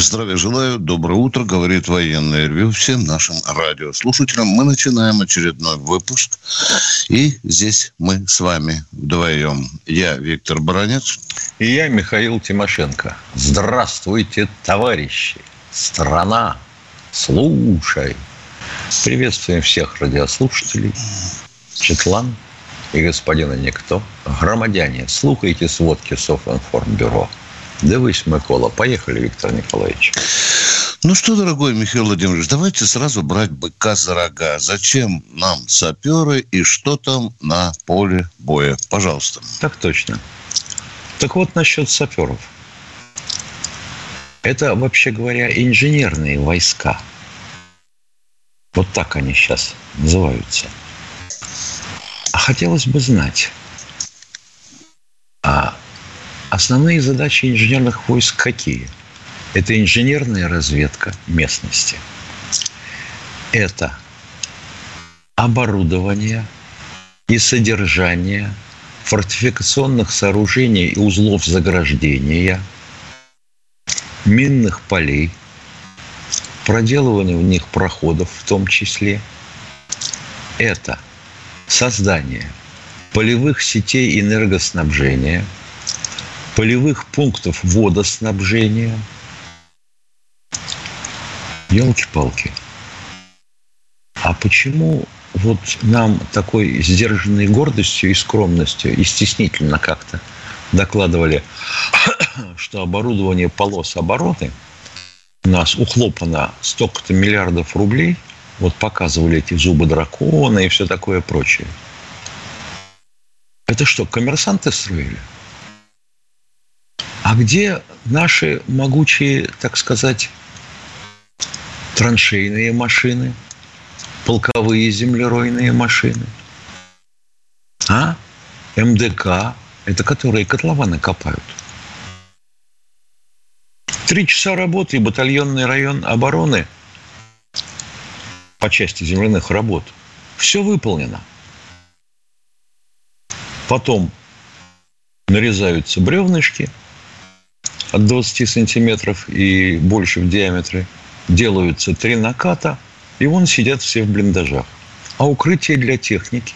Здравия желаю, доброе утро, говорит военное ревю всем нашим радиослушателям. Мы начинаем очередной выпуск. И здесь мы с вами вдвоем. Я Виктор Баранец. И я Михаил Тимошенко. Здравствуйте, товарищи. Страна, слушай. Приветствуем всех радиослушателей. Четлан и господина Никто. Громадяне, слухайте сводки Софинформбюро. Дивись, Микола. Поехали, Виктор Николаевич. Ну что, дорогой Михаил Владимирович, давайте сразу брать быка за рога. Зачем нам саперы и что там на поле боя? Пожалуйста. Так точно. Так вот, насчет саперов. Это, вообще говоря, инженерные войска. Вот так они сейчас называются. А хотелось бы знать, Основные задачи инженерных войск какие? Это инженерная разведка местности. Это оборудование и содержание фортификационных сооружений и узлов заграждения, минных полей, проделывание в них проходов в том числе. Это создание полевых сетей энергоснабжения – полевых пунктов водоснабжения. Елки-палки. А почему вот нам такой сдержанной гордостью и скромностью и стеснительно как-то докладывали, что оборудование полос обороны у нас ухлопано столько-то миллиардов рублей, вот показывали эти зубы дракона и все такое прочее. Это что, коммерсанты строили? А где наши могучие, так сказать, траншейные машины, полковые землеройные машины? А? МДК, это которые котлованы копают. Три часа работы и батальонный район обороны по части земляных работ. Все выполнено. Потом нарезаются бревнышки – от 20 сантиметров и больше в диаметре, делаются три наката, и вон сидят все в блиндажах. А укрытие для техники?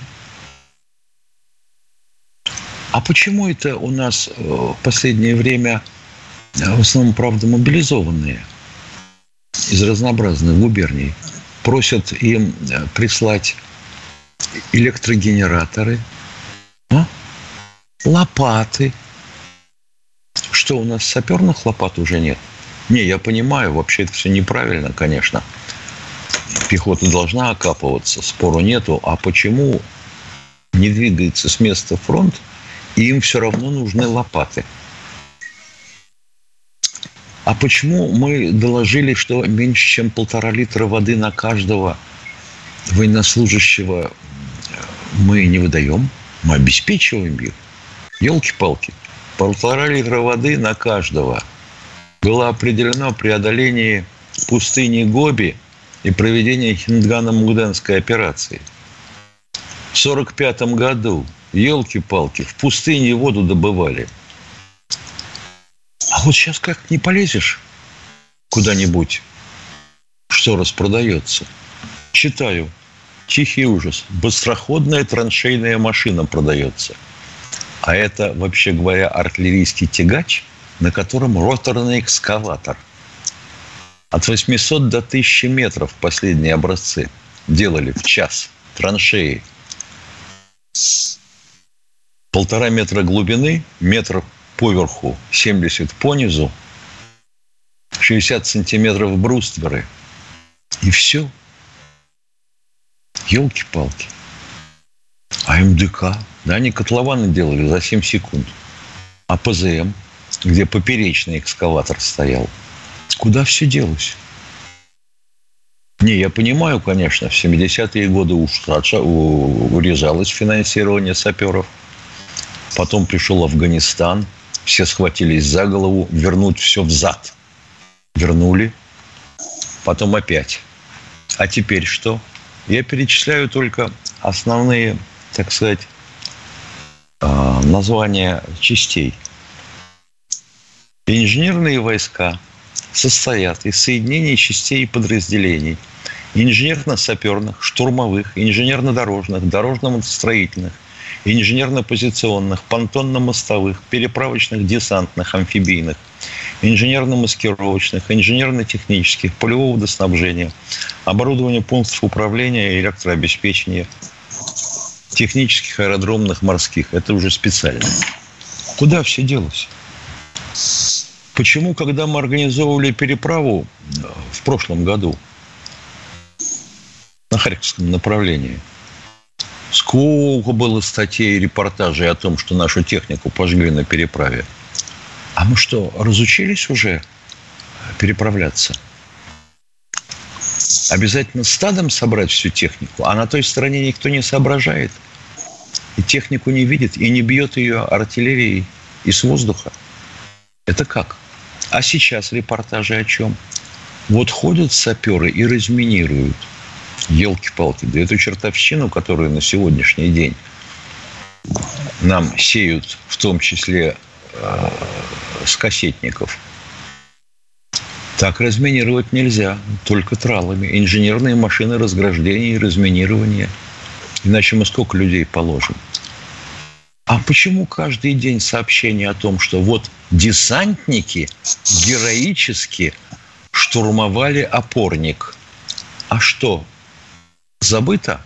А почему это у нас э, в последнее время э, в основном, правда, мобилизованные из разнообразных губерний просят им э, прислать электрогенераторы, а? лопаты – что, у нас саперных лопат уже нет? Не, я понимаю, вообще это все неправильно, конечно. Пехота должна окапываться, спору нету. А почему не двигается с места фронт, и им все равно нужны лопаты? А почему мы доложили, что меньше, чем полтора литра воды на каждого военнослужащего мы не выдаем? Мы обеспечиваем их. Елки-палки полтора литра воды на каждого было определено преодоление пустыни Гоби и проведение Хиндгана-Мугденской операции. В 1945 году, елки-палки, в пустыне воду добывали. А вот сейчас как не полезешь куда-нибудь, что распродается. Читаю. Тихий ужас. Быстроходная траншейная машина продается – а это, вообще говоря, артиллерийский тягач, на котором роторный экскаватор. От 800 до 1000 метров последние образцы делали в час траншеи. Полтора метра глубины, метр поверху, 70 по низу, 60 сантиметров брустверы. И все. Елки-палки. А МДК? Да, они котлованы делали за 7 секунд. А ПЗМ, где поперечный экскаватор стоял, Куда все делось? Не, я понимаю, конечно, в 70-е годы уж урезалось финансирование саперов. Потом пришел Афганистан, все схватились за голову, вернуть все взад. Вернули, потом опять. А теперь что? Я перечисляю только основные, так сказать, а, названия частей. Инженерные войска состоят из соединений частей и подразделений инженерно-саперных, штурмовых, инженерно-дорожных, дорожно-строительных, инженерно-позиционных, понтонно-мостовых, переправочных, десантных, амфибийных, инженерно-маскировочных, инженерно-технических, полевого водоснабжения, оборудования пунктов управления и электрообеспечения, технических аэродромных морских. Это уже специально. Куда все делось? Почему, когда мы организовывали переправу э, в прошлом году на Харьковском направлении – Сколько было статей и репортажей о том, что нашу технику пожгли на переправе. А мы что, разучились уже переправляться? Обязательно стадом собрать всю технику, а на той стороне никто не соображает. И технику не видит, и не бьет ее артиллерией и с воздуха. Это как? А сейчас репортажи о чем? Вот ходят саперы и разминируют – елки-палки, да эту чертовщину, которую на сегодняшний день нам сеют, в том числе э, с кассетников, так разминировать нельзя, только тралами. Инженерные машины разграждения и разминирования. Иначе мы сколько людей положим? А почему каждый день сообщение о том, что вот десантники героически штурмовали опорник? А что, забыто.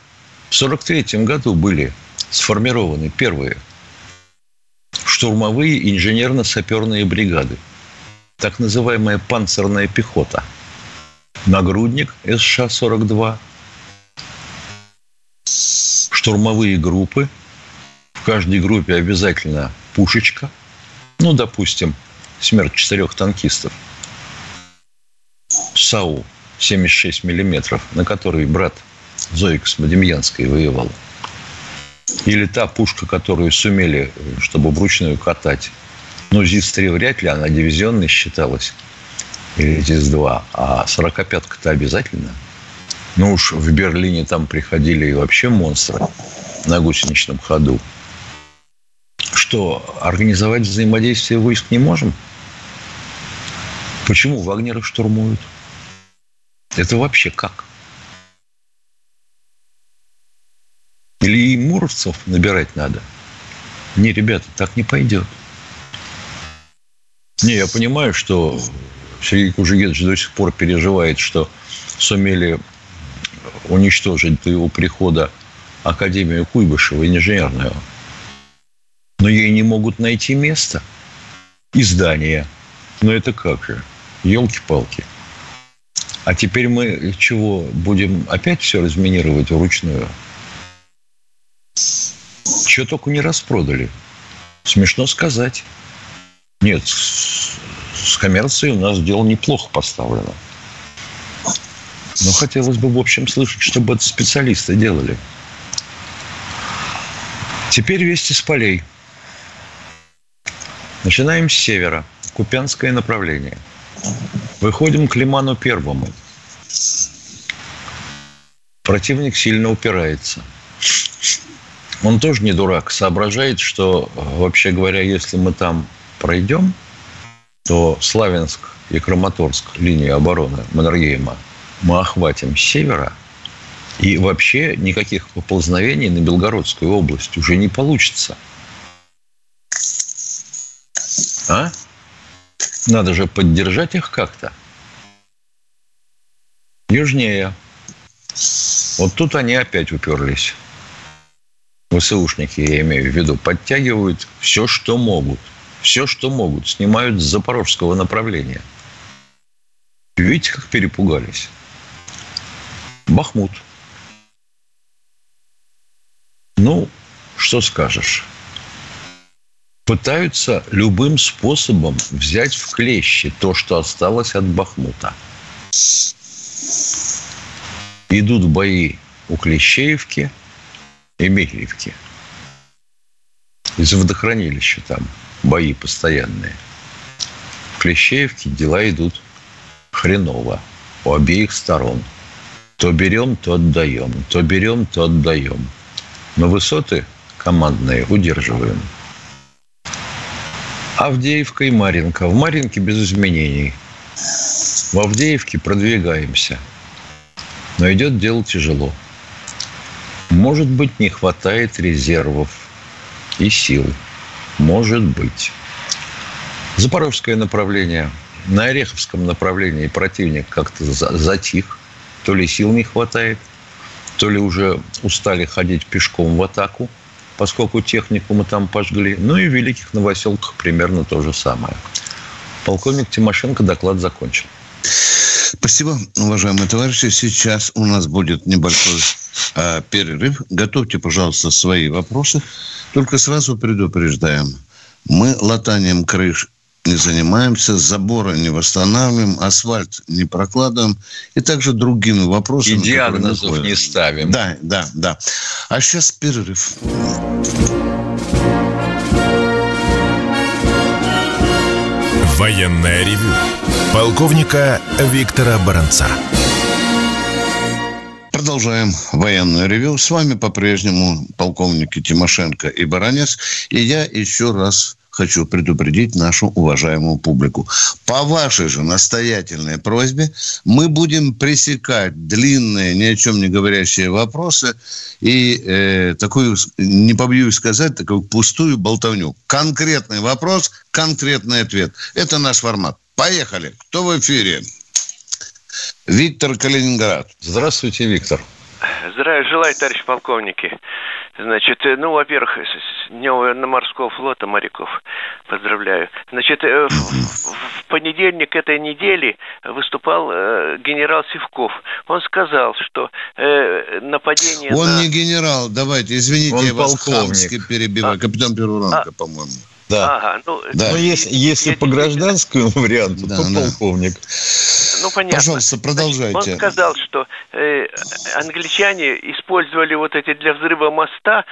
В 1943 году были сформированы первые штурмовые инженерно-саперные бригады. Так называемая панцирная пехота. Нагрудник СШ-42. Штурмовые группы. В каждой группе обязательно пушечка. Ну, допустим, смерть четырех танкистов. САУ 76 миллиметров, на который брат Зоя Космодемьянская воевала. Или та пушка, которую сумели, чтобы вручную катать. Ну, ЗИС-3 вряд ли, она дивизионной считалась. Или ЗИС-2. А 45-ка-то обязательно. Ну уж в Берлине там приходили и вообще монстры на гусеничном ходу. Что, организовать взаимодействие войск не можем? Почему Вагнера штурмуют? Это вообще как? Или и муровцев набирать надо? Не, ребята, так не пойдет. Не, я понимаю, что Сергей Кужегедович до сих пор переживает, что сумели уничтожить до его прихода Академию Куйбышева инженерную. Но ей не могут найти место и здание. Но это как же? Елки-палки. А теперь мы чего, будем опять все разминировать вручную? Что только не распродали. Смешно сказать. Нет, с коммерцией у нас дело неплохо поставлено. Но хотелось бы, в общем, слышать, чтобы это специалисты делали. Теперь вести с полей. Начинаем с севера. Купянское направление. Выходим к Лиману Первому. Противник сильно упирается – он тоже не дурак, соображает, что, вообще говоря, если мы там пройдем, то Славянск и Краматорск, линия обороны Маннергейма, мы охватим с севера, и вообще никаких поползновений на Белгородскую область уже не получится. А? Надо же поддержать их как-то. Южнее. Вот тут они опять уперлись. ВСУшники, я имею в виду, подтягивают все, что могут. Все, что могут. Снимают с запорожского направления. Видите, как перепугались? Бахмут. Ну, что скажешь? пытаются любым способом взять в клещи то, что осталось от Бахмута. Идут бои у Клещеевки и Михеевки. Из водохранилища там бои постоянные. В Клещеевке дела идут хреново у обеих сторон. То берем, то отдаем. То берем, то отдаем. Но высоты командные удерживаем. Авдеевка и Маринка. В Маринке без изменений. В Авдеевке продвигаемся. Но идет дело тяжело. Может быть, не хватает резервов и сил. Может быть. Запорожское направление. На Ореховском направлении противник как-то затих. То ли сил не хватает, то ли уже устали ходить пешком в атаку – поскольку технику мы там пожгли. Ну и в Великих Новоселках примерно то же самое. Полковник Тимошенко доклад закончен. Спасибо, уважаемые товарищи. Сейчас у нас будет небольшой э, перерыв. Готовьте, пожалуйста, свои вопросы. Только сразу предупреждаем. Мы латанием крыш не занимаемся, заборы не восстанавливаем, асфальт не прокладываем и также другими вопросами. И диагнозов не ставим. Да, да, да. А сейчас перерыв. Военная ревю. Полковника Виктора Баранца. Продолжаем военное ревю. С вами по-прежнему полковники Тимошенко и Баранец. И я еще раз хочу предупредить нашу уважаемую публику. По вашей же настоятельной просьбе мы будем пресекать длинные, ни о чем не говорящие вопросы и э, такую, не побоюсь сказать, такую пустую болтовню. Конкретный вопрос, конкретный ответ. Это наш формат. Поехали. Кто в эфире? Виктор Калининград. Здравствуйте, Виктор. Здравия желаю, товарищ полковники. Значит, э, ну, во-первых, с Днем военно-морского флота моряков поздравляю. Значит, э, в, понедельник этой недели выступал э, генерал Сивков. Он сказал, что э, нападение Он на... не генерал, давайте, извините, Он я вас полковник. перебиваю. А. Капитан первого ранга, А. по-моему. Да. Ага, ну, Да. Но если, если я по гражданскому варианту, Да, то да. полковник. Ну, понятно. Пожалуйста, продолжайте. Он сказал, что э, англичане использовали вот эти для взрыва моста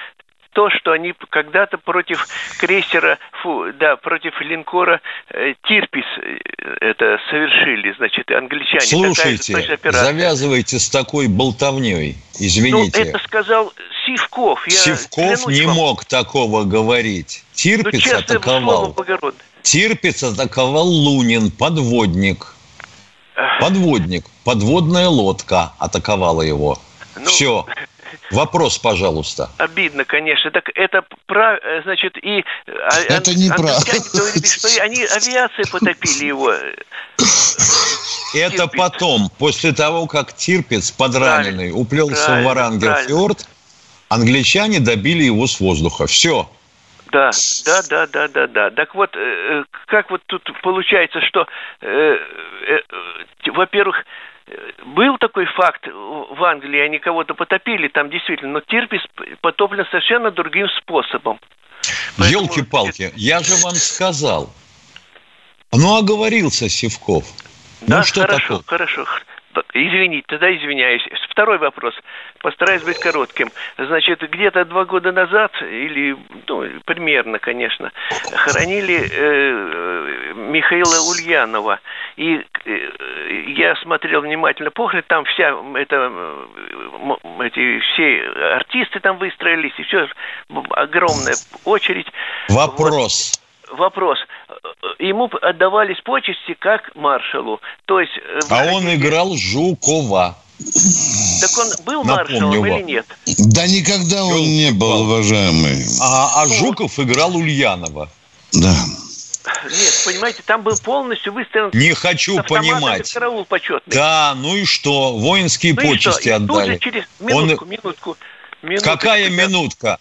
то, что они когда-то против крейсера, фу, да, против линкора э, Тирпис э, это совершили, значит, англичане. Слушайте, завязывайте с такой болтовней. Ну, Извините. это сказал Сивков. Я Сивков не вам. мог такого говорить. Ну, Тирпиц слово атаковал. Тирпиц атаковал Лунин, подводник. Подводник. Подводная лодка атаковала его. Ну, Все. Вопрос, пожалуйста. Обидно, конечно. Так это прав, э, значит, и э, а- Это неправда. англичане говорили, что они авиацией потопили его. Это Тирпиц. потом, после того, как Тирпиц подраненный Правильно, уплелся в правильно, Варангерфьорд, англичане добили его с воздуха. Все. Да, да, да, да, да, да. Так вот, э, как вот тут получается, что, э, э, во-первых, был такой факт в Англии, они кого-то потопили, там действительно, но Тирпис потоплен совершенно другим способом. Поэтому- Елки-палки, я же вам сказал. Ну, оговорился Сивков. Да, ну, что хорошо, такое? хорошо. Извините, тогда извиняюсь. Второй вопрос. Постараюсь быть коротким. Значит, где-то два года назад, или, ну, примерно, конечно, хоронили э, Михаила Ульянова. И э, я смотрел внимательно похорон, там вся э, м- эти все артисты там выстроились, и все, огромная очередь. Вопрос. Вопрос. Ему отдавались почести как маршалу. То есть... э, А он играл Жукова. Так он был Напомню маршалом вам. или нет? Да никогда он не был, уважаемый. А, а Жуков играл Ульянова. Да. Нет, понимаете, там был полностью выстроен Не хочу понимать. караул почетный. Да, ну и что? Воинские Ну и что? почести И тут же отдали. через Он- минутку, минутку, минутку. Какая минутка?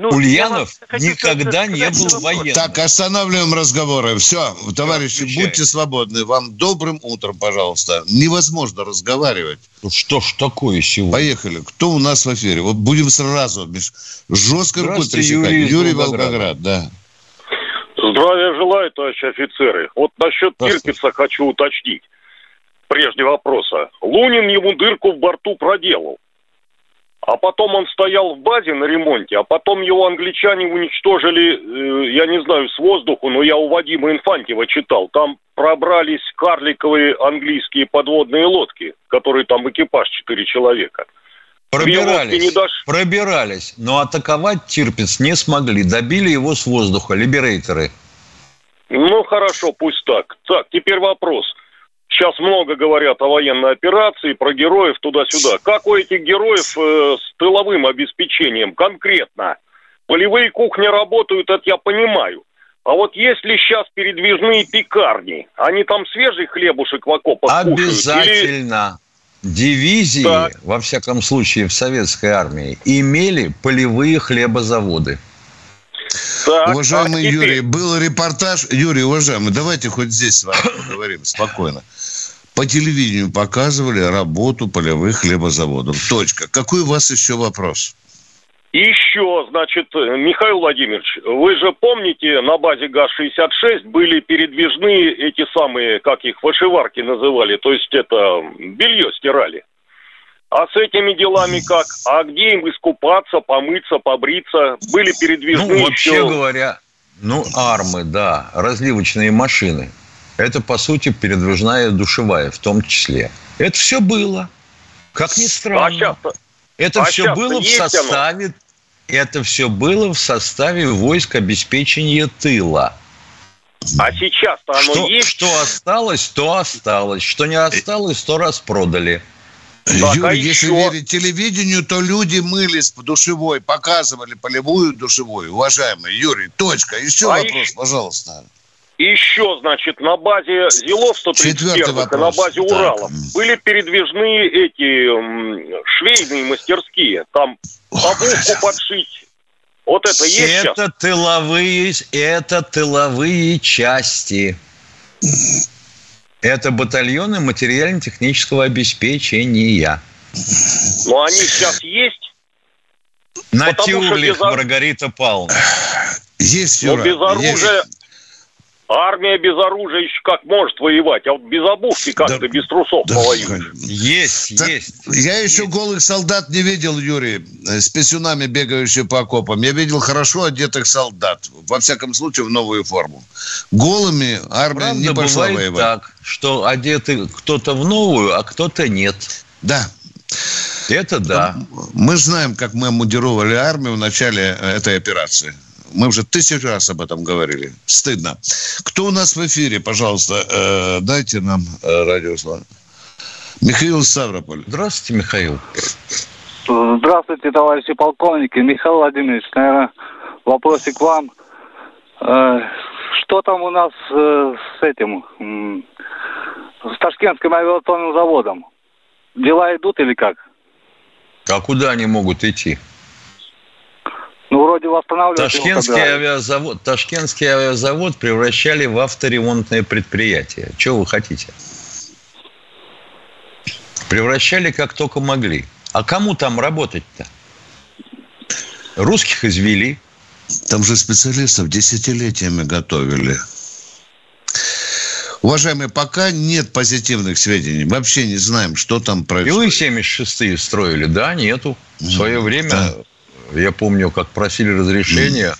Ну, Ульянов никогда сказать не был вопрос. военным. Так, останавливаем разговоры. Все, товарищи, будьте свободны. Вам добрым утром, пожалуйста. Невозможно разговаривать. Ну Что ж такое сегодня? Поехали. Кто у нас в эфире? Вот будем сразу без жесткой рукой пресекать. Юрий Юрий. Волгоград, да. Здравия желаю, товарищи офицеры. Вот насчет Тирпица хочу уточнить. Прежде вопроса. Лунин ему дырку в борту проделал. А потом он стоял в базе на ремонте, а потом его англичане уничтожили, э, я не знаю, с воздуху, но я у Вадима Инфантьева читал. Там пробрались карликовые английские подводные лодки, которые там экипаж четыре человека. Пробирались, не дашь. пробирались, но атаковать Тирпиц не смогли. Добили его с воздуха, либерейторы. Ну, хорошо, пусть так. Так, теперь вопрос. Сейчас много говорят о военной операции, про героев туда-сюда. Как у этих героев э, с тыловым обеспечением конкретно? Полевые кухни работают, это я понимаю. А вот если сейчас передвижные пекарни, они там свежий хлебушек в окопах Обязательно. Или... Дивизии, так. во всяком случае, в советской армии, имели полевые хлебозаводы. Так, уважаемый а теперь... Юрий, был репортаж. Юрий, уважаемый, давайте хоть здесь с вами поговорим спокойно. По телевидению показывали работу полевых хлебозаводов. Точка. Какой у вас еще вопрос? Еще, значит, Михаил Владимирович, вы же помните, на базе ГАЗ-66 были передвижные эти самые, как их, вышиварки называли, то есть это белье стирали. А с этими делами как? А где им искупаться, помыться, побриться? Были передвижные Ну, вообще еще... говоря, ну, армы, да, разливочные машины. Это, по сути, передвижная душевая в том числе. Это все было. Как ни странно. А сейчас это а все было в составе... Оно? Это все было в составе войск обеспечения тыла. А сейчас-то оно что, есть? Что осталось, то осталось. Что не осталось, то распродали. Так, Юрий, а если еще... верить телевидению, то люди мылись в душевой, показывали полевую душевую. Уважаемый Юрий, точка. Еще а вопрос, еще... пожалуйста. Еще, значит, на базе Зилов 134 на базе Урала так. были передвижные эти швейные мастерские. Там обувку подшить. Вот это есть Это сейчас? тыловые, это тыловые части. Это батальоны материально-технического обеспечения. Но они сейчас есть? На Тюрлих, без... Маргарита Павловна. Есть, Юра, Но без оружия... Есть. Армия без оружия еще как может воевать, а вот без обувки как-то, да, без трусов да, повоюет. Есть, так, есть. Я еще есть. голых солдат не видел, Юрий, с писюнами бегающих по окопам. Я видел хорошо одетых солдат, во всяком случае, в новую форму. Голыми армия Правда, не пошла бывает воевать. так, что одеты кто-то в новую, а кто-то нет. Да. Это да. Мы знаем, как мы мудировали армию в начале этой операции. Мы уже тысячу раз об этом говорили. Стыдно. Кто у нас в эфире, пожалуйста, э, дайте нам э, радиослов. Михаил Ставрополь. Здравствуйте, Михаил. Здравствуйте, товарищи полковники. Михаил Владимирович, наверное, вопросик к вам. Э, что там у нас э, с этим, с Ташкентским авиационным заводом? Дела идут или как? А куда они могут идти? Ну, вроде восстанавливать Ташкентский авиазавод, Ташкентский авиазавод превращали в авторемонтное предприятие. Чего вы хотите? Превращали как только могли. А кому там работать-то? Русских извели. Там же специалистов десятилетиями готовили. Уважаемые, пока нет позитивных сведений. Вообще не знаем, что там происходит. Илы-76 строили, да, нету. В свое время да. Я помню, как просили разрешения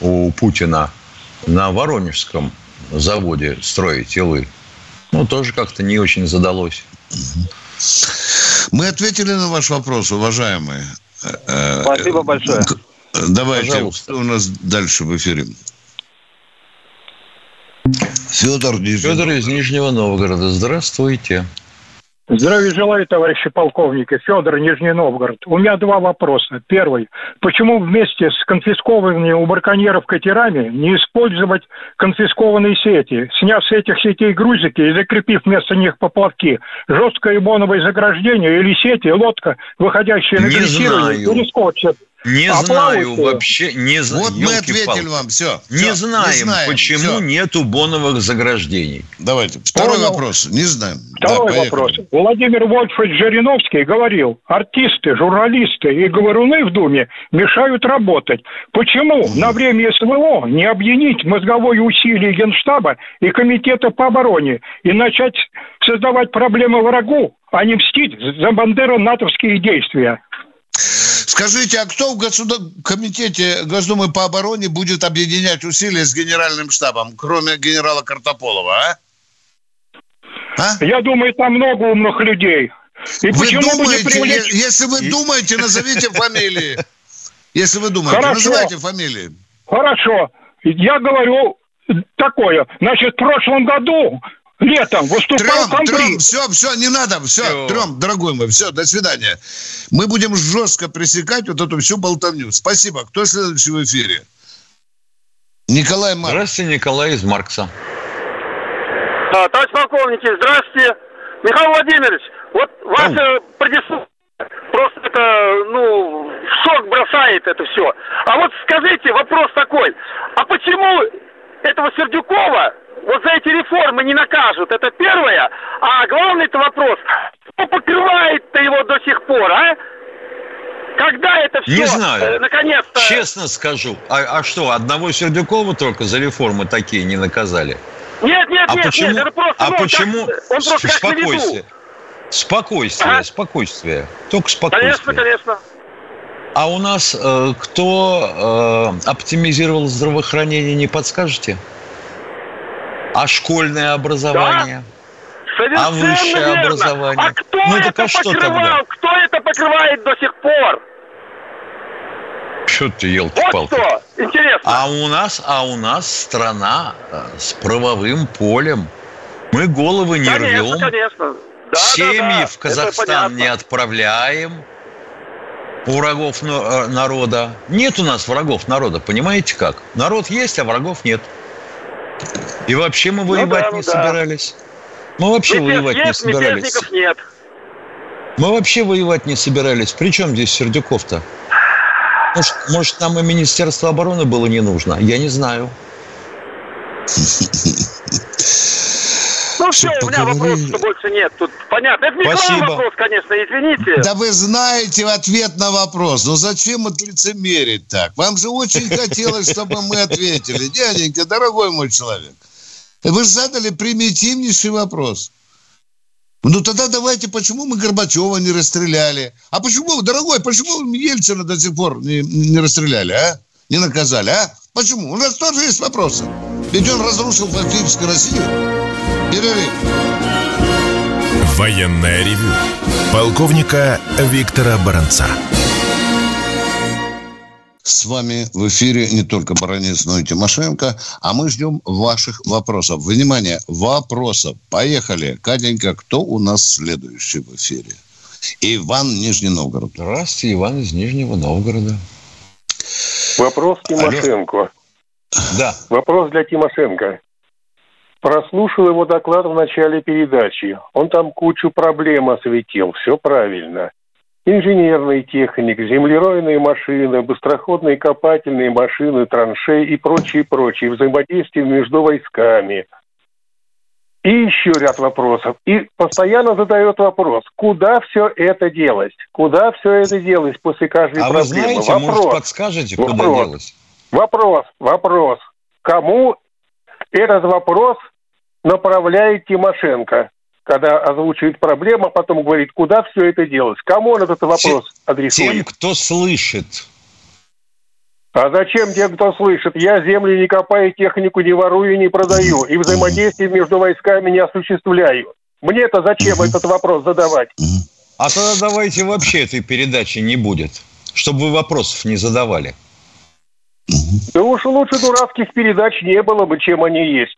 у Путина на Воронежском заводе строить илы. Ну, тоже как-то не очень задалось. Мы ответили на ваш вопрос, уважаемые. Спасибо большое. Давайте, Пожалуйста. что у нас дальше в эфире? Федор, Федор из Нижнего Новгорода. Здравствуйте. Здравия желаю, товарищи полковники. Федор, Нижний Новгород. У меня два вопроса. Первый. Почему вместе с конфискованными у браконьеров катерами не использовать конфискованные сети, сняв с этих сетей грузики и закрепив вместо них поплавки, жесткое боновое заграждение или сети, лодка, выходящая на дрессирование или скотч? Не А знаю вообще, не знаю. Вот мы ответили вам, все. Не знаем, почему всё. нету боновых заграждений. Давайте. Второй Понял. вопрос. Не знаем. Второй Да, поехали. вопрос. Владимир Вольфович Жириновский говорил, артисты, журналисты и говоруны в Думе мешают работать. Почему на время СВО не объединить мозговое усилие Генштаба и Комитета по обороне и начать создавать проблемы врагу, а не мстить за бандеро-натовские действия? Скажите, а кто в государ... комитете Госдумы по обороне будет объединять усилия с генеральным штабом, кроме генерала Картополова, а? А? Я думаю, там много умных людей. И Вы думаете, привлечь... если вы думаете, назовите фамилии. Если вы думаете, Хорошо. называйте фамилии. Хорошо. Я говорю такое. Значит, в прошлом году летом выступал Трем, трем, все, все, не надо, все, Всё. трем, дорогой мой, все, до свидания. Мы будем жестко пресекать вот эту всю болтовню. Спасибо. Кто следующий в эфире? Николай Марк. Здравствуйте, Николай из Маркса. А, товарищ полковники, здравствуйте. Михаил Владимирович, вот ваше предисловие просто это, ну, в шок бросает это все. А вот скажите, вопрос такой, а почему этого Сердюкова вот за эти реформы не накажут? Это первое. А главный это вопрос, кто покрывает-то его до сих пор, а? Когда это все, Не знаю. наконец-то... Честно скажу. А, а что, одного Сердюкова только за реформы такие не наказали? Нет, нет, А нет, почему? нет, это просто, а ну, как- почему? он просто как спокойствие. Спокойствие, Ага. спокойствие. Только спокойствие. Конечно, конечно. А у нас э, кто э, оптимизировал здравоохранение, не подскажете? А школьное образование? Совершенно А высшее верно. образование? А кто Ну, это а что покрывал? тогда? Кто это покрывает до сих пор? Что ты, Вот елки-палки? что. Интересно. А у нас, а у нас страна э, с правовым полем. Мы головы не конечно, рвем, конечно. Да, семьи да, да. в Казахстан не отправляем. У врагов э, народа. Нет у нас врагов народа, понимаете как? Народ есть, а врагов нет. И вообще мы воевать да, ну не да. собирались. Мы вообще Мятеж воевать не есть, собирались. нет. Мы вообще воевать не собирались. При чем здесь Сердюков-то? Может, может, нам и Министерство обороны было не нужно? Я не знаю. Ну все, у меня вопросов больше нет. Тут понятно. Это не к Спасибо. вам вопрос, конечно, извините. Да вы знаете ответ на вопрос. Ну зачем это лицемерить так? Вам же очень хотелось, чтобы мы ответили. Дяденька, дорогой мой человек, вы задали примитивнейший вопрос. Ну тогда давайте, почему мы Горбачева не расстреляли? А почему, дорогой, почему Ельцина до сих пор не, не расстреляли, а? Не наказали, а? Почему? У нас тоже есть вопросы. Ведь он разрушил фактически Россию. Перерыв. Военное ревю полковника Виктора Баранца. С вами в эфире не только Баранец, но и Тимошенко. А мы ждем ваших вопросов. Внимание, вопросов. Поехали. Катенька, кто у нас следующий в эфире? Иван Нижний Новгород. Здравствуйте, Иван из Нижнего Новгорода. Вопрос Тимошенко. Да. Вопрос для Тимошенко. Прослушал его доклад в начале передачи. Он там кучу проблем осветил. Все правильно. Инженерный техник, землеройные машины, быстроходные копательные машины, траншеи и прочее, прочее. Взаимодействие между войсками. И еще ряд вопросов. И постоянно задает вопрос, куда все это делать? Куда все это делать после каждой А вы проблемы? знаете, может, вопрос. подскажете, куда Вопрос. делать? Вопрос, вопрос. Кому этот вопрос направляет Тимошенко, когда озвучивает проблему, а потом говорит, куда все это делать? Кому он этот вопрос Тем, адресует? кто слышит. А зачем тем, кто слышит? Я землю не копаю, технику не ворую, не продаю. И взаимодействие между войсками не осуществляю. Мне-то зачем этот вопрос задавать? А тогда давайте вообще этой передачи не будет, чтобы вы вопросов не задавали. Да уж лучше дурацких передач не было бы, чем они есть.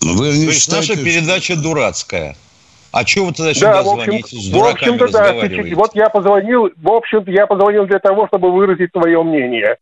Вы не То есть считаете, наша передача дурацкая. А чего вы тогда Да, сюда в общем, звоните, с в общем-то, да. разговариваете? Вот я позвонил, в общем-то, я позвонил для того, чтобы выразить свое мнение.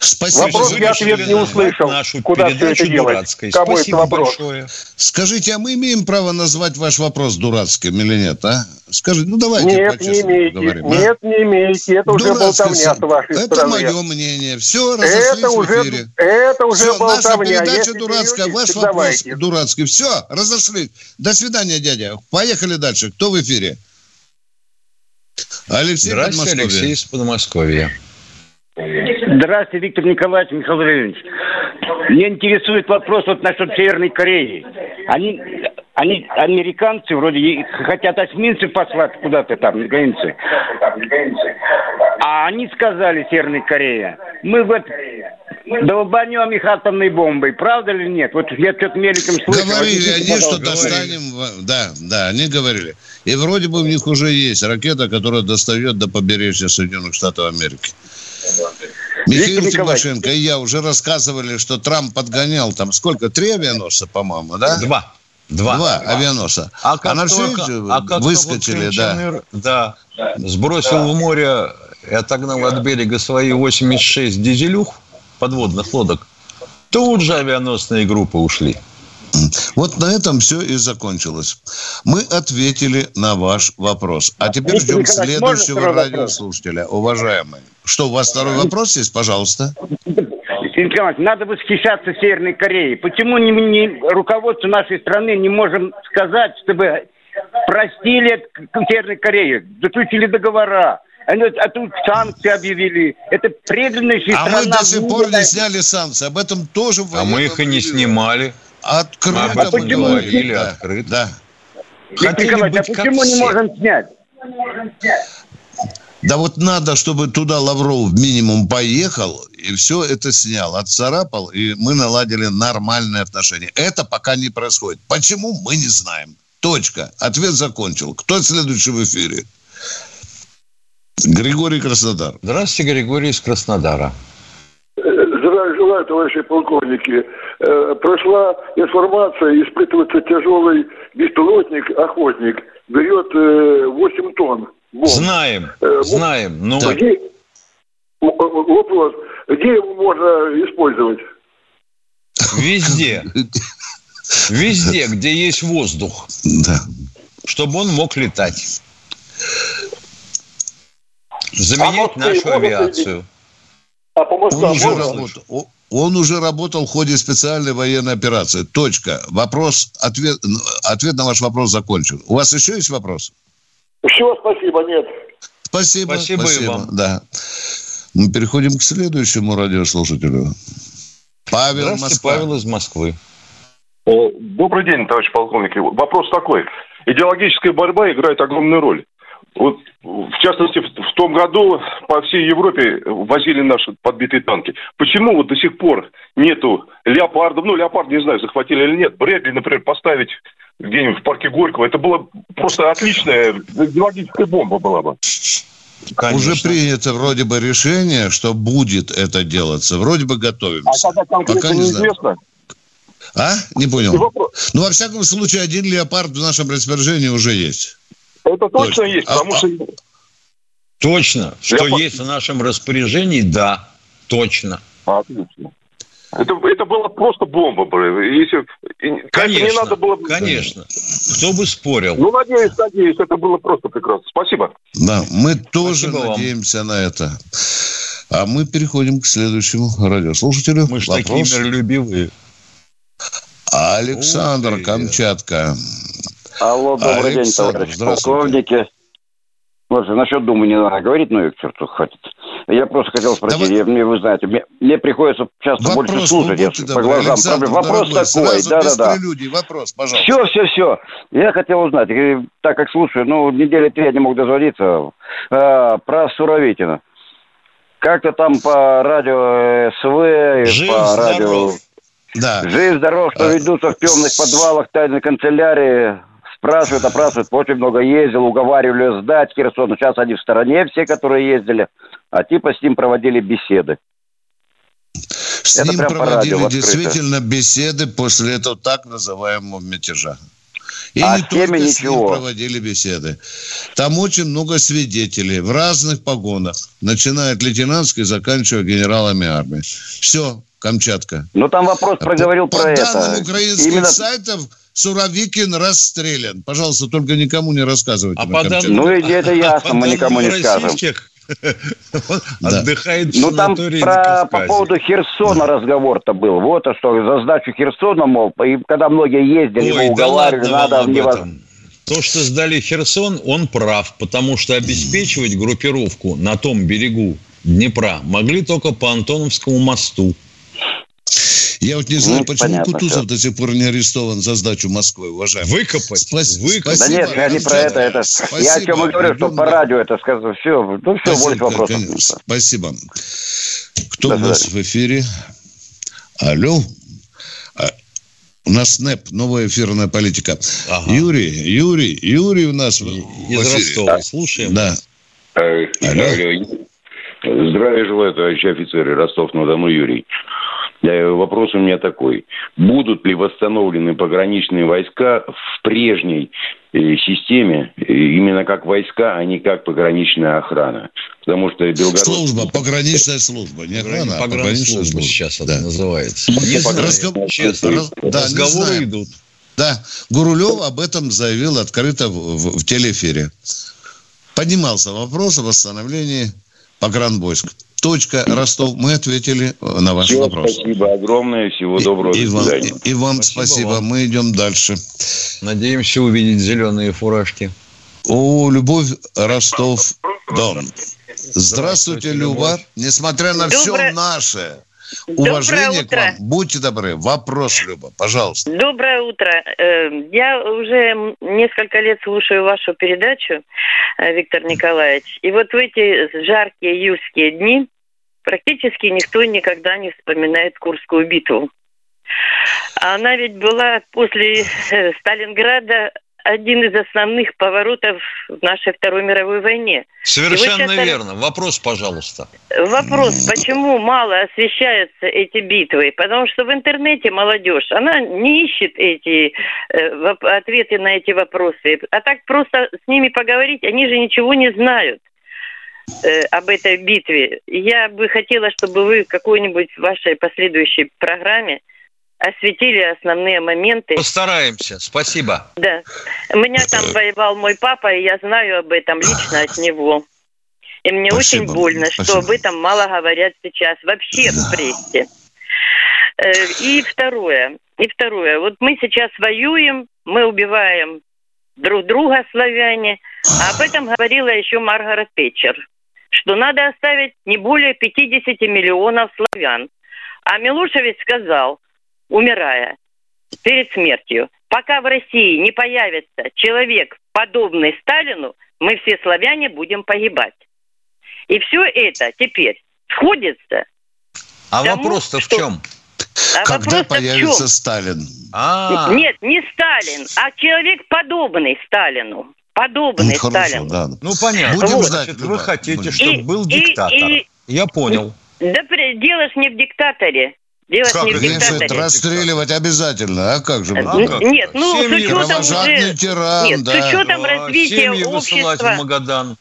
Спасибо. Вопрос я ответ не услышал. Нашу Куда это передачу делать? дурацкой. Кому это Спасибо вопрос? большое. Скажите, а мы имеем право назвать ваш вопрос дурацким или нет, а? Скажите, ну давайте Нет, не имеете. поговорим, а? Нет, не имеете. Это уже Дурацкое болтовня с вашей Это стороны. мое мнение. Все, разошлись Это в уже, эфире. это уже Все, наша болтовня. передача Если дурацкая, берете, ваш вопрос давайте. дурацкий. Все, разошлись. До свидания, дядя. Поехали дальше. Кто в эфире? Алексей Здравствуйте. Алексей из Подмосковья. Здравствуйте, Виктор Николаевич, Михаил Владимирович. Меня интересует вопрос вот насчет Северной Кореи. Они, они, американцы вроде хотят эсминцев послать куда-то там, на границе. А они сказали, Северная Корея, мы вот долбанем их атомной бомбой. Правда или нет? Вот я что-то мельком слышал. Говорили Объясните, они, что пожалуйста. достанем... в- Да, да, они говорили. И вроде бы у них уже есть ракета, которая достает до побережья Соединенных Штатов Америки. Михаил Виктор Николаевич. Тимошенко и я уже рассказывали, что Трамп подгонял там сколько? Три авианосца, по-моему, да? Два. Два. Два авианосца. А как на только, все а как выскочили, да. Ир, да, сбросил в море и отогнал от берега свои 86 дизелюх подводных лодок, тут же авианосные группы ушли. Вот на этом все и закончилось. Мы ответили на ваш вопрос. А теперь ждем следующего радиослушателя. Уважаемый. Что, у вас второй вопрос есть? Пожалуйста. Николаевич, надо восхищаться Северной Кореей. Почему не, не- руководство нашей страны не можем сказать, чтобы простили Северной Кореи, заключили договора, они, а тут санкции объявили. Это преданнейшая А страна. мы до сих пор не сняли санкции. Об этом тоже А мы их и не снимали. Открыто Мы об этом мы говорили. говорили Да, открыто. Да. Хотели Николаевич, а быть как почему не все. можем снять? Да вот надо, чтобы туда Лавров минимум поехал и все это снял, отцарапал, и мы наладили нормальные отношения. Это пока не происходит. Почему, мы не знаем. Точка. Ответ закончил. Кто следующий в эфире? Григорий Краснодар. Здравствуйте, Григорий из Краснодара. Здравия желаю, товарищи полковники. Э, Прошла информация, испытывается тяжелый беспилотник, охотник, берет э, 8 тонн бомб. Знаем, Э, знаем. Ну, Где- М- м- вопрос, где его можно использовать? везде. Везде, где есть воздух, Да. чтобы он мог летать. Заменять А нашу авиацию. А по Он Москве уже, работал, он уже работал в ходе специальной военной операции. Точка. Вопрос, ответ, ответ на ваш вопрос закончен. У вас еще есть вопрос? Все, спасибо, нет. Спасибо. Спасибо и вам. Да. Мы переходим к следующему радиослушателю. Павел Москва. Павел из Москвы. Добрый день, товарищ полковник. Вопрос такой. Идеологическая борьба играет огромную роль. Вот, в частности, в, в том году по всей Европе возили наши подбитые танки. Почему вот до сих пор нету леопардов? Ну, леопард, не знаю, захватили или нет. Брэдли, например, поставить где-нибудь в парке Горького. Это была просто отличная идеологическая бомба была бы. Конечно. Уже принято вроде бы решение, что будет это делаться. Вроде бы А готовимся. когда конкретно Пока не знаю. неизвестно. А? Не понял. Ну, во всяком случае, один леопард в нашем распоряжении уже есть. Это точно Точно. есть, А- потому а- что Точно. Что Леопард- есть в нашем распоряжении, да, точно. Отлично. Это, это была просто бомба. блин. Если, конечно, не надо было... конечно. Кто бы спорил. Ну, надеюсь, надеюсь, это было просто прекрасно. Спасибо. Да, мы тоже Спасибо вам. надеемся на это. А мы переходим к следующему радиослушателю. Мы же такие миролюбивые. Александр Ух. Камчатка. Алло, добрый день, Александр, товарищи здравствуйте. полковники. Может, насчет Думы не надо говорить, ну и к черту хватит. Я просто хотел спросить, Давай- я- мне, вы знаете, мне, мне приходится часто больше Вопрос, слушать, ну, я по глазам. Александр, Вопрос такой, да-да-да. Вопрос, пожалуйста. Все, все, все. Я хотел узнать, э, так как слушаю, ну, недели три я не мог дозвониться, э, про Суровикина. Как-то там по радио СВ, Жив, по радио... здоров. Да. Жив-здоров, что А. ведутся в темных подвалах тайной канцелярии. Спрашивают, опрашивают, очень много ездил, уговаривали сдать Херсон. Сейчас они в стороне, все, которые ездили. А типа с ним проводили беседы. С Это ним по проводили действительно беседы после этого так называемого мятежа. И А не только с ним ничего. проводили беседы. Там очень много свидетелей в разных погонах, начиная от лейтенантской, заканчивая генералами армии. Все, Камчатка. Ну, там вопрос проговорил По про данным это. украинских Именно- сайтов, Суровикин расстрелян. Пожалуйста, только никому не рассказывайте. А по данным, Ну, это ясно, по мы никому не скажем. отдыхает в Ну, там про, по поводу Херсона разговор-то был. Вот а что, за сдачу Херсона, мол, и когда многие ездили, его Ой, да уговаривали, ладно надо вам об этом. То, что сдали Херсон, он прав, потому что обеспечивать группировку на том берегу Днепра могли только по Антоновскому мосту. Я вот не знаю, Ну, почему понятно Кутузов всё. до сих пор не арестован за сдачу Москвы, уважаемый. Выкопать, Спас- выкопать. Да нет, я не про это, это Спасибо. я о чем и говорю, что по радио это сказано. Все, ну все, Спасибо, больше вопросов. конечно. Спасибо. Кто До у нас в эфире? Алло. А, У нас НЭП, новая эфирная политика. Ага. Юрий, Юрий, Юрий у нас Из эфире. Ростова. Слушаем. Да. Э, Алло. алло. Здравия желаю, товарищи офицеры. Ростов-на-Дону Юрий. Э, Вопрос у меня такой. Будут ли восстановлены пограничные войска в прежней э, системе, э, именно как войска, а не как пограничная охрана? Потому что Белгород... Служба, пограничная служба. Не охрана, а пограничная служба. сейчас Да. называется. Не знаю, Разгов- честно. Раз- да, Разговоры идут. Да, Гурулев об этом заявил открыто в, в- в телеэфире. Поднимался вопрос о восстановлении погранвойск. Точка, Ростов. Мы ответили э, на ваш Всё, вопрос. спасибо огромное. Всего доброго. И, и вам, и, и вам Спасибо спасибо. вам. Мы идем дальше. Надеемся увидеть зеленые фуражки. О, Любовь Ростов Дон. Здравствуйте, Здравствуйте, Люба. Любовь. Несмотря на Доброе- все наше Доброе уважение к утро. вам, будьте добры. Вопрос, Люба, пожалуйста. Доброе утро. Э, Я уже несколько лет слушаю вашу передачу, э, Виктор Николаевич. И вот в эти жаркие июльские дни практически никто никогда не вспоминает Курскую битву. Она ведь была после э, Сталинграда один из основных поворотов в нашей Второй мировой войне. Совершенно сейчас- верно. Вопрос, пожалуйста. Вопрос, почему мало освещаются эти битвы? Потому что в интернете молодежь, она не ищет эти э, ответы на эти вопросы. А так просто с ними поговорить, они же ничего не знают э, об этой битве. Я бы хотела, чтобы вы в какой-нибудь вашей последующей программе осветили основные моменты. Постараемся. Спасибо. Да. У меня там воевал мой папа, и я знаю об этом лично от него. И мне Спасибо. очень больно, что Спасибо. об этом мало говорят сейчас вообще в прессе. Э, И второе, и второе. Вот мы сейчас воюем, мы убиваем друг друга, славяне, а об этом говорила еще Маргарет Петчер, что надо оставить не более 50 миллионов славян. А Милошевич сказал, умирая, перед смертью, пока в России не появится человек, подобный Сталину, мы все славяне будем погибать. И все это теперь сходится. А вопрос-то в чем? А Когда появится чем? Сталин? А, Нет, не Сталин, а человек подобный Сталину. Подобный Ну, хорошо, Сталину. да. ну понятно. Будем Вот, ждать, значит, вы хотите, чтобы И- был и- диктатор. и- Я понял. Да дело ж не в диктаторе. Дело ж Как не в это? Конечно, диктаторе. расстреливать обязательно. А как же? Э? А н- как Нет, ну с Семьи учетом Кровожадный уже... тиран, Нет, да. с учетом развития семьи общества... в Магадан.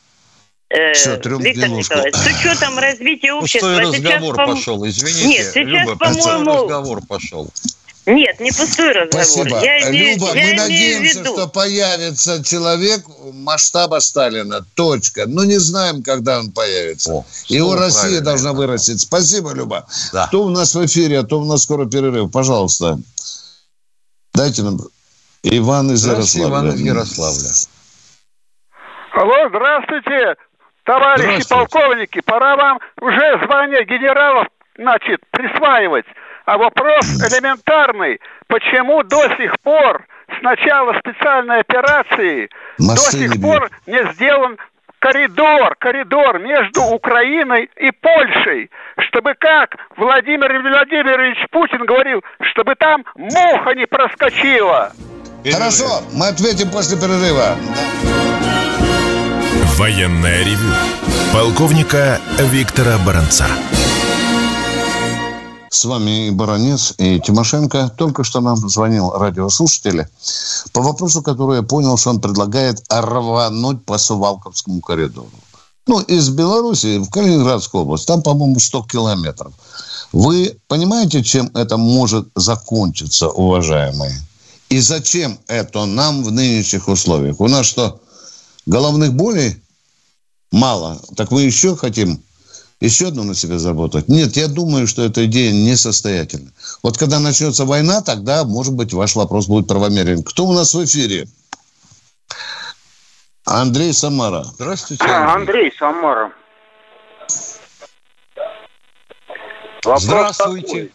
э, трём Виктор. Николаевич, с учетом развития общества... Пустой сейчас, разговор по- пошел, извините. Нет, сейчас, по-моему- разговор пошел. Нет, не пустой разговор. Спасибо. Я имею, Люба, я мы имею надеемся, виду... что появится человек масштаба Сталина. Точка. Но не знаем, когда он появится. О, Его Россия должна вырастить. Спасибо, Люба. Да. Кто у нас в эфире, а то у нас скоро перерыв. Пожалуйста. Дайте нам... Иван из Ярославля. Иван из Ярославля. Алло, здравствуйте, товарищи Здравствуйте. полковники. Пора вам уже звание генералов, значит, присваивать. А вопрос элементарный. Почему до сих пор с начала специальной операции Мосты до сих пор не сделан коридор, коридор между Украиной и Польшей, чтобы как Владимир Владимирович Путин говорил, чтобы там муха не проскочила. Хорошо, мы ответим после перерыва. Военное ревю полковника Виктора Баранца. С вами и Баранец, и Тимошенко. Только что нам звонил радиослушатель по вопросу, который я понял, что он предлагает рвануть по Сувалковскому коридору. Ну, из Беларуси в Калининградскую область. Там, по-моему, 100 километров. Вы понимаете, чем это может закончиться, уважаемые? И зачем это нам в нынешних условиях? У нас что, головных болей мало? Так мы еще хотим еще одну на себя заработать? Нет, я думаю, что эта идея несостоятельна. Вот когда начнется война, тогда, может быть, ваш вопрос будет правомерен. Кто у нас в эфире? Андрей Самара. Здравствуйте, Андрей. Андрей Самара. Вопрос Здравствуйте. Такой.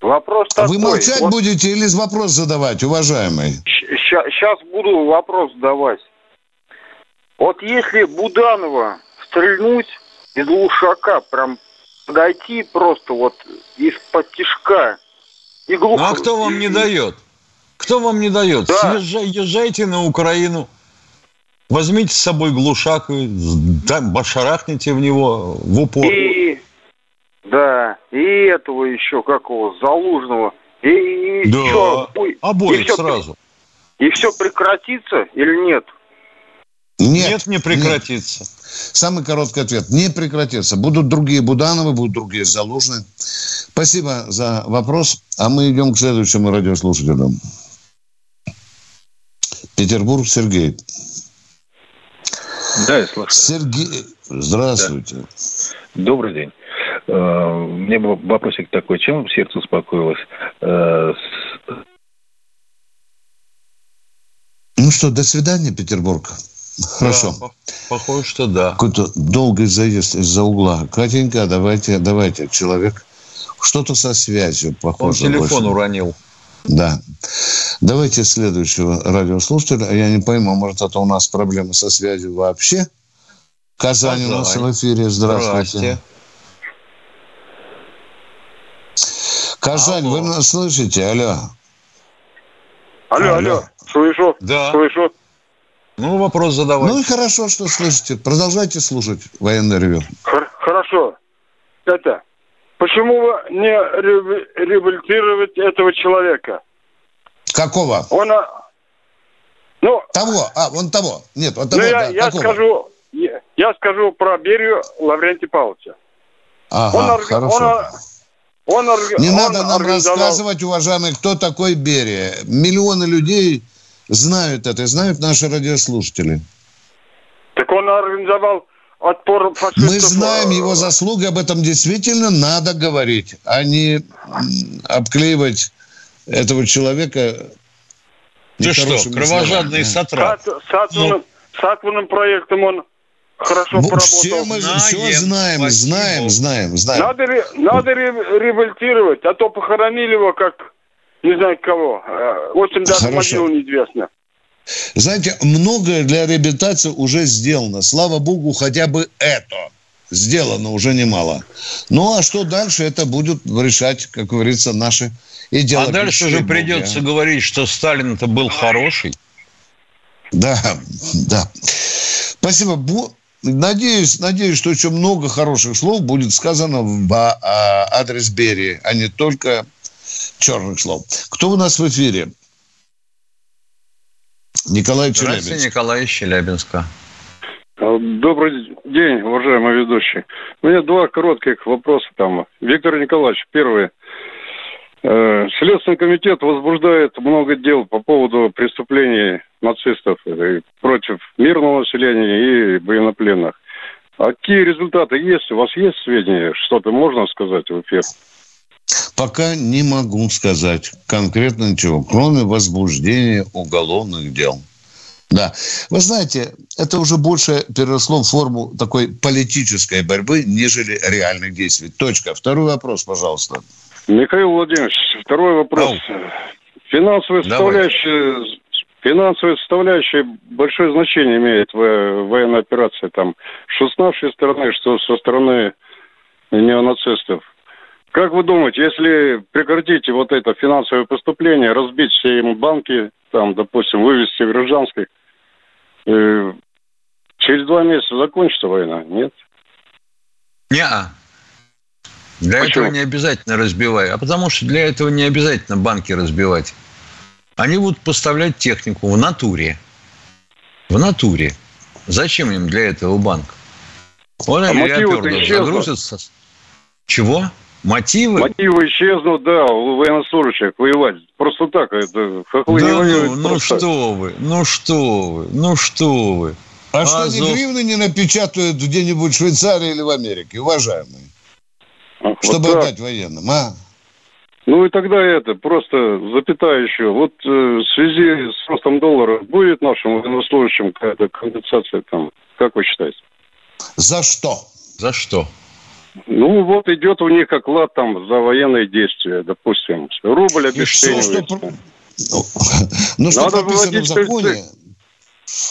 Вопрос такой. Вы молчать вот... будете или вопрос задавать, уважаемый? Сейчас буду вопрос задавать. Вот если Буданова стрельнуть из лушака, прям подойти просто вот из-под тишка и глухо... Ну, а кто вам не дает? Кто вам не дает? Да. Съезжай, езжайте на Украину, возьмите с собой глушак, там, шарахните в него в упор. И, да, и этого еще, какого, Залужного. И, и да, еще, обоих и все, сразу. И все прекратится или нет? Нет, нет не прекратится. Нет. Самый короткий ответ. Не прекратится. Будут другие Будановы, будут другие Залужные. Спасибо за вопрос. А мы идем к следующему радиослушателю. Петербург, Сергей. Да, я слушаю. Сергей, здравствуйте. Да. Добрый день. Э, мне был вопросик такой, чем сердце успокоилось? Э, ну что, до свидания, Петербург. Хорошо. Да, похоже, что да. Какой-то долгий заезд из-за угла. Катенька, давайте, давайте, человек. Что-то со связью, похоже. Он телефон больше. уронил. Да. Давайте следующего радиослушателя. Я не пойму, может, это у нас проблемы со связью вообще? Казань, Казань. у нас в эфире. Здравствуйте. Здравствуйте. Казань, алло. вы нас слышите? Алло. Алло, алло. алло. Слышу. Да. Слышу. Ну, вопрос задавайте. Ну и хорошо, что слышите. Продолжайте слушать военное ревю. Хорошо. Это, почему вы не реабилитировать этого человека? Какого? Он, а, ну... Того, а, вон того. Нет, вот того, ну, я, да, я скажу, я, я скажу про Берию Лаврентия Павловича. Ага, он, хорошо. Он, он, не он надо нам организовал... рассказывать, уважаемый, кто такой Берия. Миллионы людей знают это, знают наши радиослушатели. Так он организовал отпор фашистов. Мы знаем его заслуги, об этом действительно надо говорить, а не обклеивать этого человека Ты что, кровожадный сатрап? С, с, атомным, с атомным проектом он хорошо ну, поработал. Все мы знаем, все знаем, спасибо. знаем, знаем, знаем. Надо, надо револьтировать, а то похоронили его как не знаю кого. Э, очень даже могилу неизвестно. Знаете, многое для реабилитации уже сделано. Слава богу, хотя бы это сделано уже немало. Ну, а что дальше, это будут решать, как говорится, наши идеологические... А дальше же придется боги. говорить, что Сталин-то был хороший. Да, да. Спасибо. Надеюсь, надеюсь, что еще много хороших слов будет сказано в а, адрес Берии, а не только черных слов. Кто у нас в эфире? Николай Челябинск. Здравствуйте, Николай из Челябинска. А, добрый день, уважаемый ведущий. У меня два коротких вопроса там. Виктор Николаевич, первый. Э, Следственный комитет возбуждает много дел по поводу преступлений нацистов против мирного населения и военнопленных. А какие результаты есть? У вас есть сведения? Что-то можно сказать в эфир? Пока не могу сказать конкретно ничего, кроме возбуждения уголовных дел. Да. Вы знаете, это уже больше переросло в форму такой политической борьбы, нежели реальных действий. Точка. Второй вопрос, пожалуйста. Михаил Владимирович, второй вопрос. Ау. Финансовая составляющая, финансовая составляющая большое значение имеет в военной операции. Там, что с нашей стороны, что со стороны неонацистов. Как вы думаете, если прекратите вот это финансовое поступление, разбить все им банки, там, допустим, вывести гражданских, э, через два месяца закончится война, нет? Не-а. Для Почему? этого не обязательно разбивать. А потому что для этого не обязательно банки разбивать. Они будут поставлять технику в натуре. В натуре. Зачем им для этого банк? Он а авиапердов загрузится. Чего? Мотивы? Мотивы исчезнут, да, у военнослужащих воевать. Просто так, это хохлы да не воюют. Ну, ну что вы, ну что вы, ну что вы. А, а что, Азов... ни гривны не напечатают где-нибудь в Швейцарии или в Америке, уважаемые? Вот чтобы так. отдать военным, а? Ну и тогда это, просто запятая еще. Вот э, в связи с ростом доллара будет нашим военнослужащим какая-то компенсация там? Как вы считаете? За что? За что? Ну, вот идет у них оклад там за военные действия, допустим. Рубль обесценивается. Ну, ну, что прописано в законе?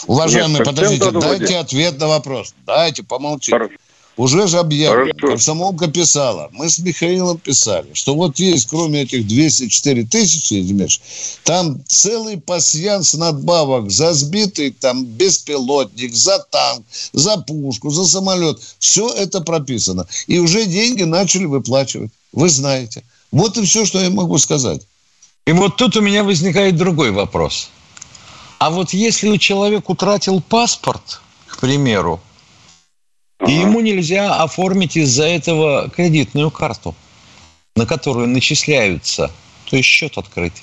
Уважаемые, Нет, подождите, дайте ответ на вопрос. Дайте, помолчите. Хорошо. Уже же объявлено. Хорошо. Комсомолка писала. Мы с Михаилом писали, что вот есть, кроме этих 204 тысячи, Дмитрий, там целый пасьянс надбавок за сбитый там беспилотник, за танк, за пушку, за самолет. Все это прописано. И уже деньги начали выплачивать. Вы знаете. Вот и все, что я могу сказать. И вот тут у меня возникает другой вопрос. А вот если человек утратил паспорт, к примеру, и ему нельзя оформить из-за этого кредитную карту, на которую начисляются, то есть счет открыть,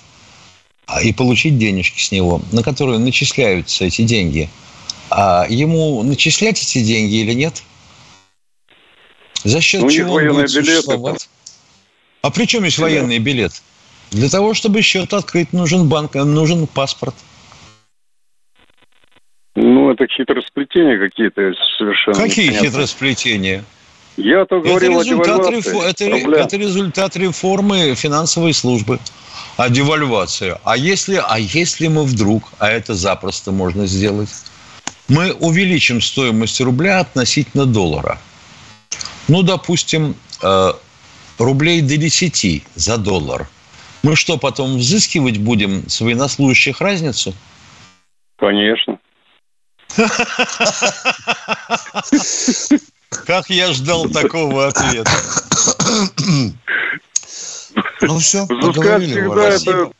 а, и получить денежки с него, на которую начисляются эти деньги. А ему начислять эти деньги или нет? За счет ну, чего он будет существовать? А при чем есть военный билет? Для того, чтобы счет открыть, нужен банк, нужен паспорт – это хитросплетения какие-то совершенно. Какие непонятные. хитросплетения? Я то говорил это результат, о рефо- это, это результат реформы финансовой службы. А девальвация. А если, а если мы вдруг, а это запросто можно сделать, мы увеличим стоимость рубля относительно доллара. Ну, допустим, э, рублей до 10 за доллар. Мы что, потом взыскивать будем с военнослужащих разницу? Конечно. Как я ждал такого ответа. Ну все, Взыскать всегда это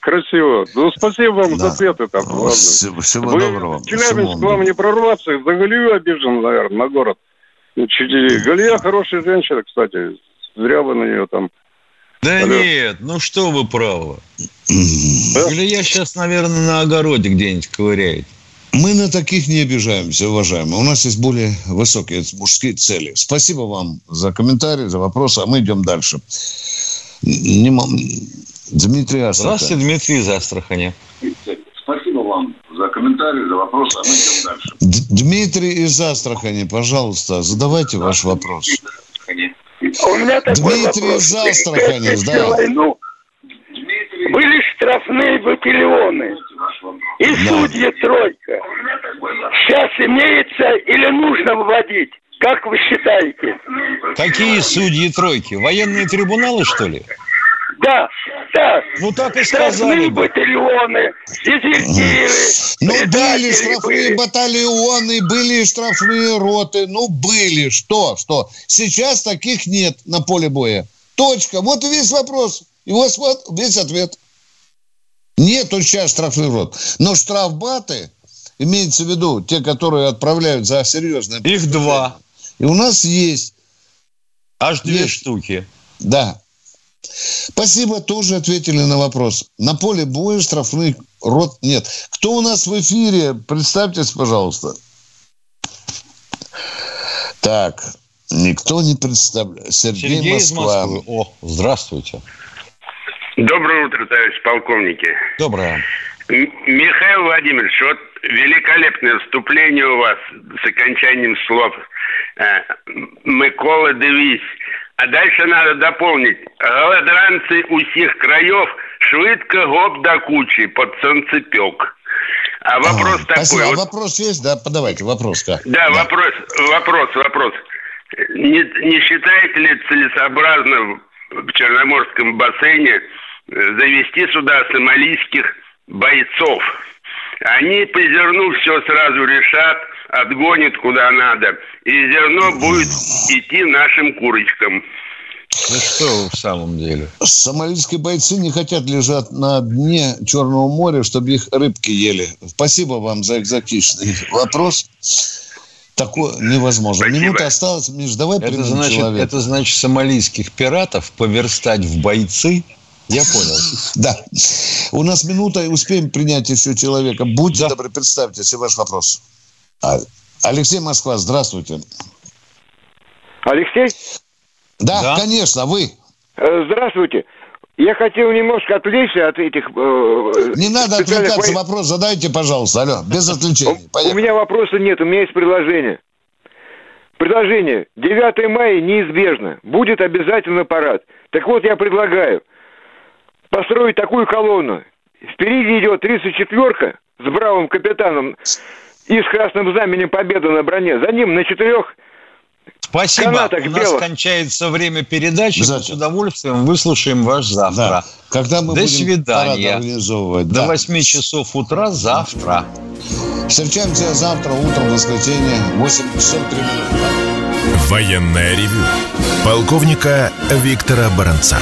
красиво. Ну, спасибо вам да. за ответы там. Ну, всего, всего Вы, доброго. Челябинск, к вам не прорваться. За Галию обижен, наверное, на город. Галия хорошая женщина, кстати. Зря вы на нее там да Алло. нет, ну что вы правы. Да? Галия сейчас, наверное, на огороде где-нибудь ковыряет. Мы на таких не обижаемся, уважаемые. У нас есть более высокие мужские цели. Спасибо вам за комментарии, за вопросы, а мы идем дальше. Не... Дмитрий Астрахань. Здравствуйте, Дмитрий из Астрахани. Спасибо вам за комментарии, за вопросы, а мы идем дальше. Д- Дмитрий из Астрахани, пожалуйста, задавайте ваш вопрос. У меня такой Дмитрий вопрос. из Астрахани, да. Войну были штрафные батальоны. И да. судьи тройка. Сейчас имеется или нужно вводить? Как вы считаете? Какие судьи тройки? Военные трибуналы, что ли? Да, да. Ну так и сказали бы. батальоны, дезертиры. Ну были штрафные были. батальоны, были штрафные роты. Ну были. Что, что? Сейчас таких нет на поле боя. Точка. Вот и весь вопрос. И вот весь ответ. Нету сейчас штрафных рот. Но штрафбаты, имеется в виду те, которые отправляют за серьезное... Их два. И у нас есть. Аж две есть. штуки. Да. Спасибо, тоже ответили на вопрос. На поле боя штрафных рот нет. Кто у нас в эфире? Представьтесь, пожалуйста. Так, никто не представляет. Сергей, Сергей Москва. Из Москвы. О, здравствуйте. Доброе утро, товарищ полковники. Доброе. Михаил Владимирович, вот великолепное вступление у вас с окончанием слов э, Микола Девись. А дальше надо дополнить. Голодранцы усіх краев швидко гоп до кучи под солнцепек. А вопрос а, такой. Спасибо. Вот... А вопрос есть? Да, подавайте вопрос. Да, да, да. вопрос, вопрос, вопрос. Не, не считаете ли целесообразно в Черноморском бассейне завести сюда сомалийских бойцов. Они по зерну все сразу решат, отгонят куда надо, и зерно будет идти нашим курочкам. Ну что в самом деле? Сомалийские бойцы не хотят лежать на дне Черного моря, чтобы их рыбки ели. Спасибо вам за экзотичный вопрос. Такое невозможно. Спасибо. Минута осталась. Миш, давай это значит, человека. Это значит сомалийских пиратов поверстать в бойцы? Я понял. Да. У нас минута, и успеем принять еще человека. Будьте да. добры, представьте себе ваш вопрос. А, Алексей Москва, здравствуйте. Алексей? Да, да, конечно, вы. Э, здравствуйте. Я хотел немножко отвлечься от этих... Э, Не надо отвлекаться, вопрос задайте, пожалуйста. Алло, без отвлечений. У, у меня вопроса нет, у меня есть предложение. Предложение. 9 мая неизбежно. Будет обязательно парад. Так вот, я предлагаю построить такую колонну. Впереди идет 34-ка с бравым капитаном и с красным знаменем победы на броне. За ним на четырех Спасибо. Канаток У нас кончается время передачи. Мы с удовольствием выслушаем ваш завтра. Да. Когда мы До будем свидания. Организовывать. До да. 8 часов утра завтра. Встречаемся завтра утром, в воскресенье, 8 часов 3 минуты. Военная ревю. Полковника Виктора Баранца.